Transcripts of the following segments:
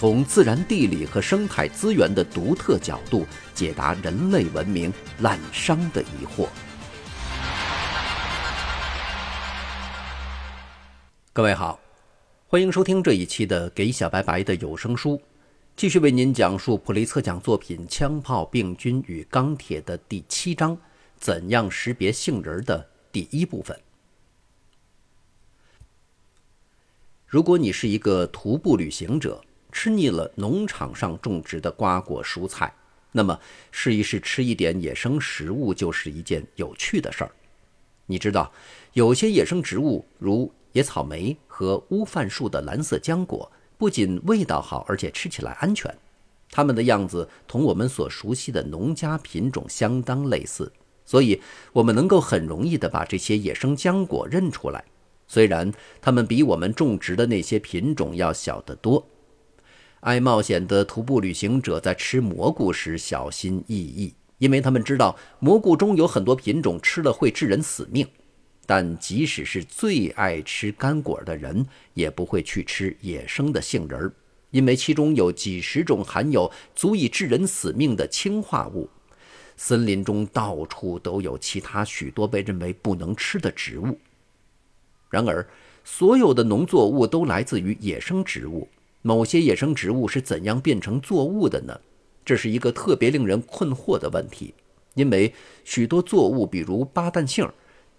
从自然地理和生态资源的独特角度解答人类文明滥觞的疑惑。各位好，欢迎收听这一期的《给小白白的有声书》，继续为您讲述普利策奖作品《枪炮、病菌与钢铁》的第七章“怎样识别杏仁”的第一部分。如果你是一个徒步旅行者，吃腻了农场上种植的瓜果蔬菜，那么试一试吃一点野生食物就是一件有趣的事儿。你知道，有些野生植物，如野草莓和乌饭树的蓝色浆果，不仅味道好，而且吃起来安全。它们的样子同我们所熟悉的农家品种相当类似，所以我们能够很容易地把这些野生浆果认出来。虽然它们比我们种植的那些品种要小得多。爱冒险的徒步旅行者在吃蘑菇时小心翼翼，因为他们知道蘑菇中有很多品种吃了会致人死命。但即使是最爱吃干果的人，也不会去吃野生的杏仁儿，因为其中有几十种含有足以致人死命的氰化物。森林中到处都有其他许多被认为不能吃的植物。然而，所有的农作物都来自于野生植物。某些野生植物是怎样变成作物的呢？这是一个特别令人困惑的问题，因为许多作物，比如巴旦杏，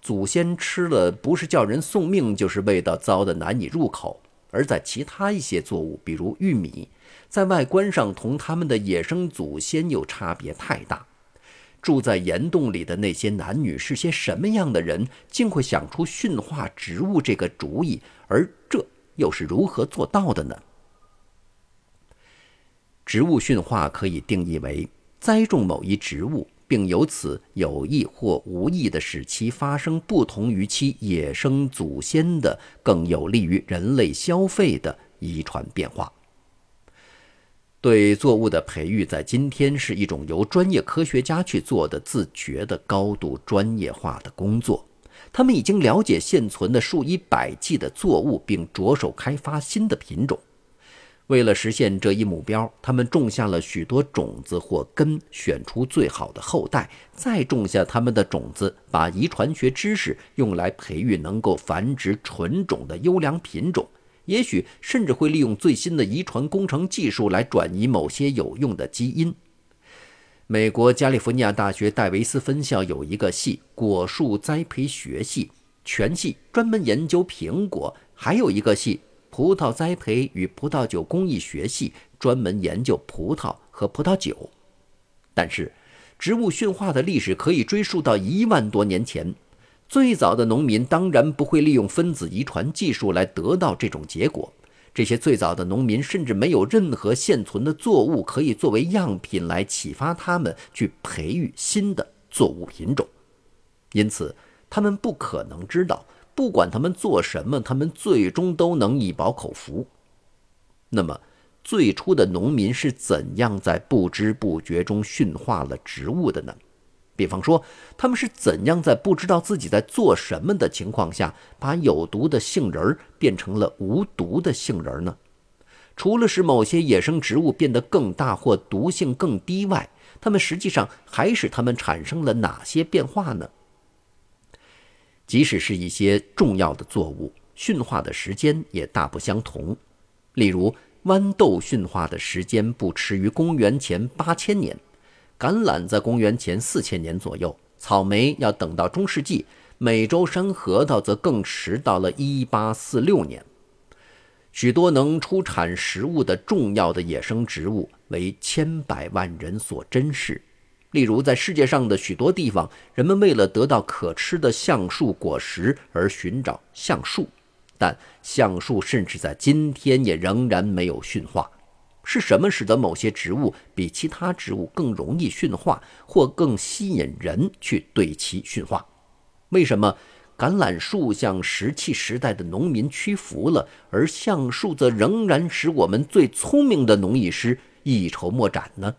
祖先吃了不是叫人送命，就是味道糟的难以入口；而在其他一些作物，比如玉米，在外观上同它们的野生祖先又差别太大。住在岩洞里的那些男女是些什么样的人，竟会想出驯化植物这个主意？而这又是如何做到的呢？植物驯化可以定义为栽种某一植物，并由此有意或无意地使其发生不同于其野生祖先的、更有利于人类消费的遗传变化。对作物的培育，在今天是一种由专业科学家去做的自觉的、高度专业化的工作。他们已经了解现存的数以百计的作物，并着手开发新的品种。为了实现这一目标，他们种下了许多种子或根，选出最好的后代，再种下他们的种子，把遗传学知识用来培育能够繁殖纯种的优良品种。也许甚至会利用最新的遗传工程技术来转移某些有用的基因。美国加利福尼亚大学戴维斯分校有一个系——果树栽培学系，全系专门研究苹果；还有一个系。葡萄栽培与葡萄酒工艺学系专门研究葡萄和葡萄酒，但是植物驯化的历史可以追溯到一万多年前。最早的农民当然不会利用分子遗传技术来得到这种结果。这些最早的农民甚至没有任何现存的作物可以作为样品来启发他们去培育新的作物品种，因此他们不可能知道。不管他们做什么，他们最终都能一饱口福。那么，最初的农民是怎样在不知不觉中驯化了植物的呢？比方说，他们是怎样在不知道自己在做什么的情况下，把有毒的杏仁儿变成了无毒的杏仁儿呢？除了使某些野生植物变得更大或毒性更低外，它们实际上还使它们产生了哪些变化呢？即使是一些重要的作物，驯化的时间也大不相同。例如，豌豆驯化的时间不迟于公元前八千年，橄榄在公元前四千年左右，草莓要等到中世纪，美洲山核桃则更迟到了一八四六年。许多能出产食物的重要的野生植物，为千百万人所珍视。例如，在世界上的许多地方，人们为了得到可吃的橡树果实而寻找橡树，但橡树甚至在今天也仍然没有驯化。是什么使得某些植物比其他植物更容易驯化，或更吸引人去对其驯化？为什么橄榄树向石器时代的农民屈服了，而橡树则仍然使我们最聪明的农艺师一筹莫展呢？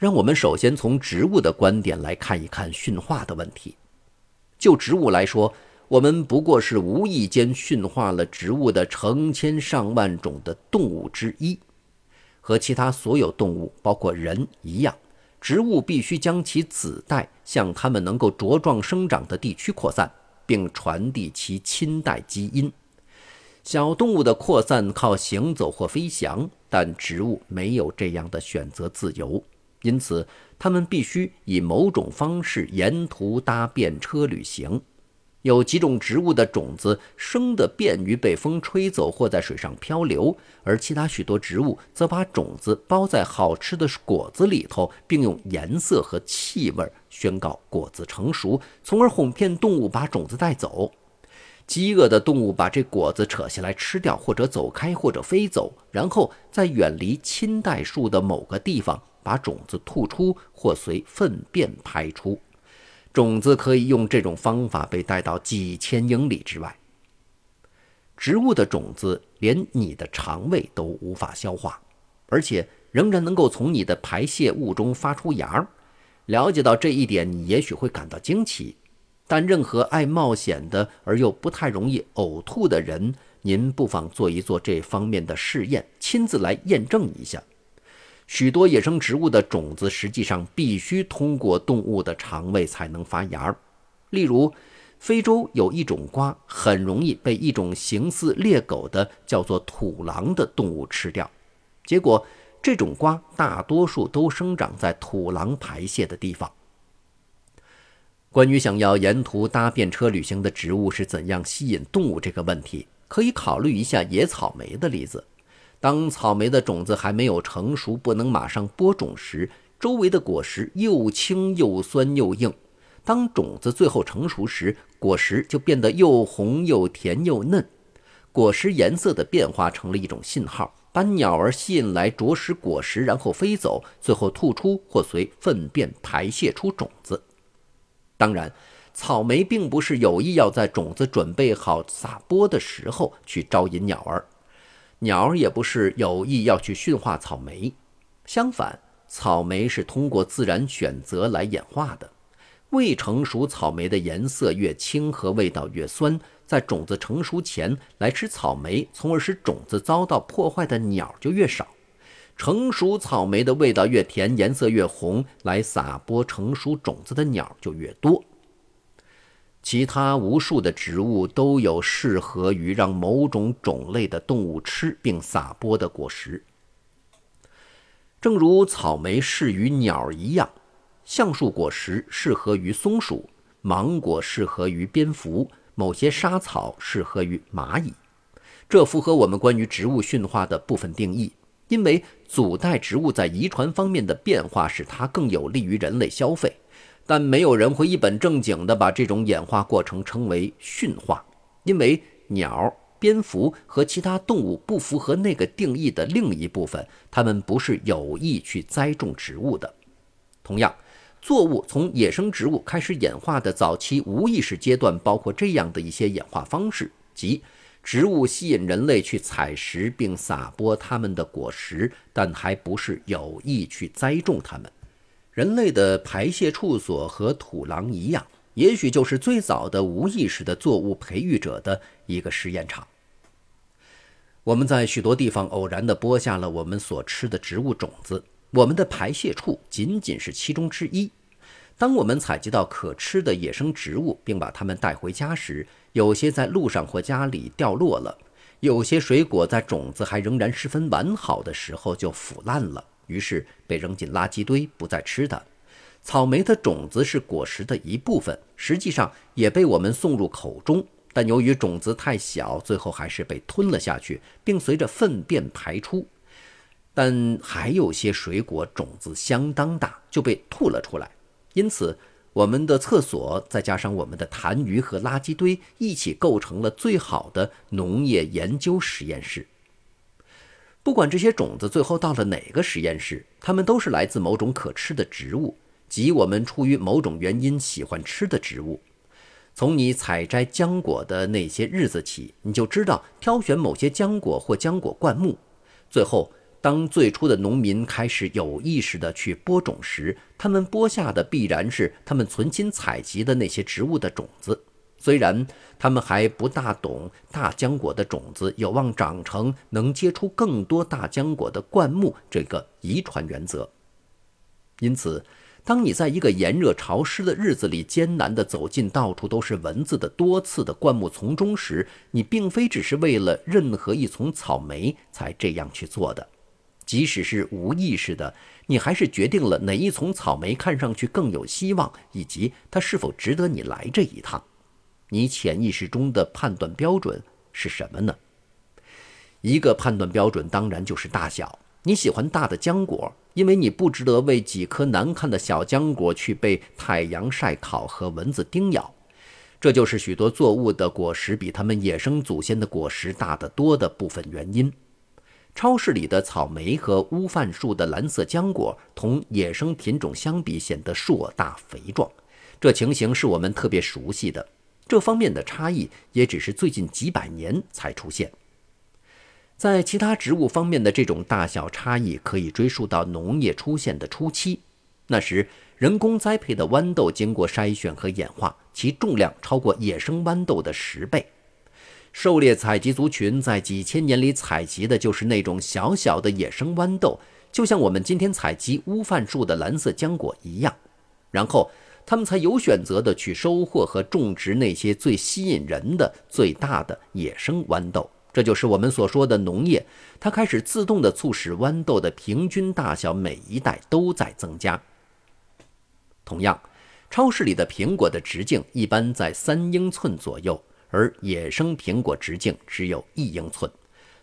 让我们首先从植物的观点来看一看驯化的问题。就植物来说，我们不过是无意间驯化了植物的成千上万种的动物之一。和其他所有动物，包括人一样，植物必须将其子代向它们能够茁壮生长的地区扩散，并传递其亲代基因。小动物的扩散靠行走或飞翔，但植物没有这样的选择自由。因此，他们必须以某种方式沿途搭便车旅行。有几种植物的种子生得便于被风吹走或在水上漂流，而其他许多植物则把种子包在好吃的果子里头，并用颜色和气味宣告果子成熟，从而哄骗动物把种子带走。饥饿的动物把这果子扯下来吃掉，或者走开，或者飞走，然后在远离亲代树的某个地方。把种子吐出或随粪便排出，种子可以用这种方法被带到几千英里之外。植物的种子连你的肠胃都无法消化，而且仍然能够从你的排泄物中发出芽儿。了解到这一点，你也许会感到惊奇。但任何爱冒险的而又不太容易呕吐的人，您不妨做一做这方面的试验，亲自来验证一下。许多野生植物的种子实际上必须通过动物的肠胃才能发芽儿。例如，非洲有一种瓜很容易被一种形似猎狗的叫做土狼的动物吃掉。结果，这种瓜大多数都生长在土狼排泄的地方。关于想要沿途搭便车旅行的植物是怎样吸引动物这个问题，可以考虑一下野草莓的例子。当草莓的种子还没有成熟，不能马上播种时，周围的果实又青又酸又硬。当种子最后成熟时，果实就变得又红又甜又嫩。果实颜色的变化成了一种信号，把鸟儿吸引来啄食果实，然后飞走，最后吐出或随粪便排泄出种子。当然，草莓并不是有意要在种子准备好撒播的时候去招引鸟儿。鸟儿也不是有意要去驯化草莓，相反，草莓是通过自然选择来演化的。未成熟草莓的颜色越青和味道越酸，在种子成熟前来吃草莓，从而使种子遭到破坏的鸟就越少。成熟草莓的味道越甜，颜色越红，来撒播成熟种子的鸟就越多。其他无数的植物都有适合于让某种种类的动物吃并撒播的果实，正如草莓适于鸟一样，橡树果实适合于松鼠，芒果适合于蝙蝠，某些沙草适合于蚂蚁。这符合我们关于植物驯化的部分定义，因为祖代植物在遗传方面的变化使它更有利于人类消费。但没有人会一本正经地把这种演化过程称为驯化，因为鸟、蝙蝠和其他动物不符合那个定义的另一部分，它们不是有意去栽种植物的。同样，作物从野生植物开始演化的早期无意识阶段，包括这样的一些演化方式：即植物吸引人类去采食并撒播它们的果实，但还不是有意去栽种它们。人类的排泄处所和土狼一样，也许就是最早的无意识的作物培育者的一个实验场。我们在许多地方偶然地播下了我们所吃的植物种子，我们的排泄处仅仅是其中之一。当我们采集到可吃的野生植物，并把它们带回家时，有些在路上或家里掉落了；有些水果在种子还仍然十分完好的时候就腐烂了。于是被扔进垃圾堆，不再吃它。草莓的种子是果实的一部分，实际上也被我们送入口中，但由于种子太小，最后还是被吞了下去，并随着粪便排出。但还有些水果种子相当大，就被吐了出来。因此，我们的厕所再加上我们的痰盂和垃圾堆一起，构成了最好的农业研究实验室。不管这些种子最后到了哪个实验室，它们都是来自某种可吃的植物，即我们出于某种原因喜欢吃的植物。从你采摘浆果的那些日子起，你就知道挑选某些浆果或浆果灌木。最后，当最初的农民开始有意识地去播种时，他们播下的必然是他们存心采集的那些植物的种子。虽然他们还不大懂大浆果的种子有望长成能结出更多大浆果的灌木这个遗传原则，因此，当你在一个炎热潮湿的日子里艰难地走进到处都是蚊子的多刺的灌木丛中时，你并非只是为了任何一丛草莓才这样去做的，即使是无意识的，你还是决定了哪一丛草莓看上去更有希望，以及它是否值得你来这一趟。你潜意识中的判断标准是什么呢？一个判断标准当然就是大小。你喜欢大的浆果，因为你不值得为几颗难看的小浆果去被太阳晒烤和蚊子叮咬。这就是许多作物的果实比它们野生祖先的果实大得多的部分原因。超市里的草莓和乌饭树的蓝色浆果同野生品种相比显得硕大肥壮，这情形是我们特别熟悉的。这方面的差异也只是最近几百年才出现。在其他植物方面的这种大小差异可以追溯到农业出现的初期，那时人工栽培的豌豆经过筛选和演化，其重量超过野生豌豆的十倍。狩猎采集族群在几千年里采集的就是那种小小的野生豌豆，就像我们今天采集乌饭树的蓝色浆果一样，然后。他们才有选择的去收获和种植那些最吸引人的、最大的野生豌豆，这就是我们所说的农业。它开始自动地促使豌豆的平均大小每一代都在增加。同样，超市里的苹果的直径一般在三英寸左右，而野生苹果直径只有一英寸。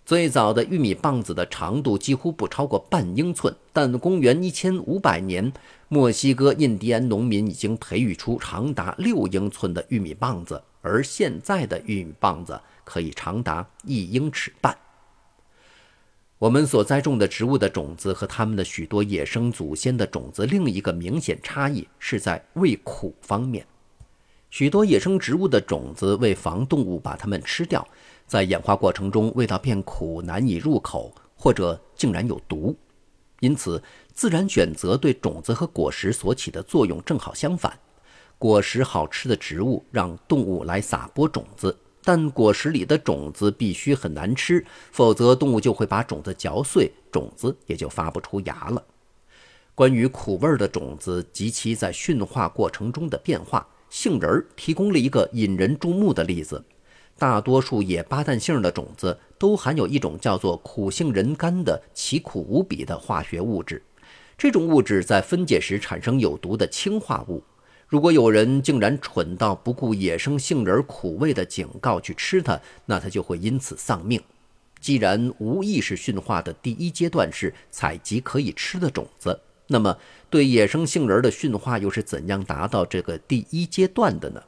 最早的玉米棒子的长度几乎不超过半英寸，但公元一千五百年，墨西哥印第安农民已经培育出长达六英寸的玉米棒子，而现在的玉米棒子可以长达一英尺半。我们所栽种的植物的种子和它们的许多野生祖先的种子，另一个明显差异是在味苦方面。许多野生植物的种子为防动物把它们吃掉。在演化过程中，味道变苦，难以入口，或者竟然有毒。因此，自然选择对种子和果实所起的作用正好相反。果实好吃的植物让动物来撒播种子，但果实里的种子必须很难吃，否则动物就会把种子嚼碎，种子也就发不出芽了。关于苦味的种子及其在驯化过程中的变化，杏仁儿提供了一个引人注目的例子。大多数野巴旦杏的种子都含有一种叫做苦杏仁苷的奇苦无比的化学物质，这种物质在分解时产生有毒的氢化物。如果有人竟然蠢到不顾野生杏仁苦味的警告去吃它，那他就会因此丧命。既然无意识驯化的第一阶段是采集可以吃的种子，那么对野生杏仁的驯化又是怎样达到这个第一阶段的呢？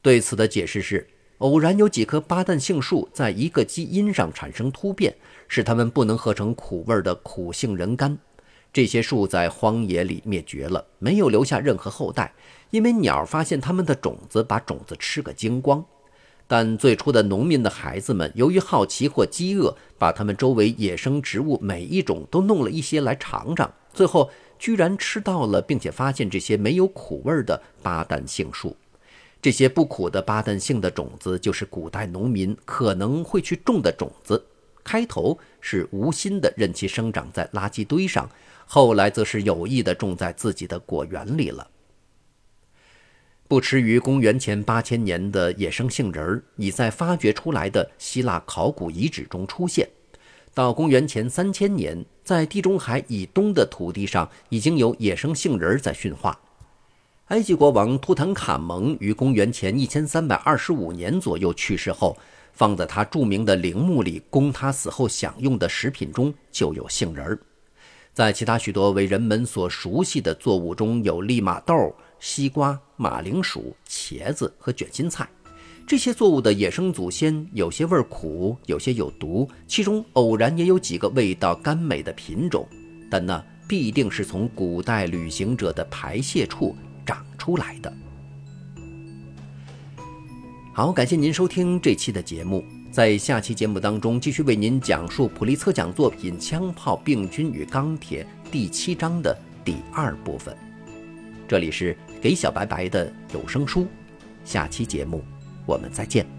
对此的解释是。偶然有几棵巴旦杏树在一个基因上产生突变，使它们不能合成苦味的苦杏仁苷。这些树在荒野里灭绝了，没有留下任何后代，因为鸟发现它们的种子，把种子吃个精光。但最初的农民的孩子们由于好奇或饥饿，把他们周围野生植物每一种都弄了一些来尝尝，最后居然吃到了，并且发现这些没有苦味的巴旦杏树。这些不苦的巴旦杏的种子，就是古代农民可能会去种的种子。开头是无心的任其生长在垃圾堆上，后来则是有意的种在自己的果园里了。不迟于公元前八千年的野生杏仁儿，已在发掘出来的希腊考古遗址中出现。到公元前三千年，在地中海以东的土地上，已经有野生杏仁儿在驯化。埃及国王图坦卡蒙于公元前一千三百二十五年左右去世后，放在他著名的陵墓里供他死后享用的食品中就有杏仁儿。在其他许多为人们所熟悉的作物中有利马豆、西瓜、马铃薯、茄子和卷心菜。这些作物的野生祖先有些味苦，有些有毒，其中偶然也有几个味道甘美的品种，但那必定是从古代旅行者的排泄处长出来的。好，感谢您收听这期的节目，在下期节目当中继续为您讲述普利策奖作品《枪炮、病菌与钢铁》第七章的第二部分。这里是给小白白的有声书，下期节目。我们再见。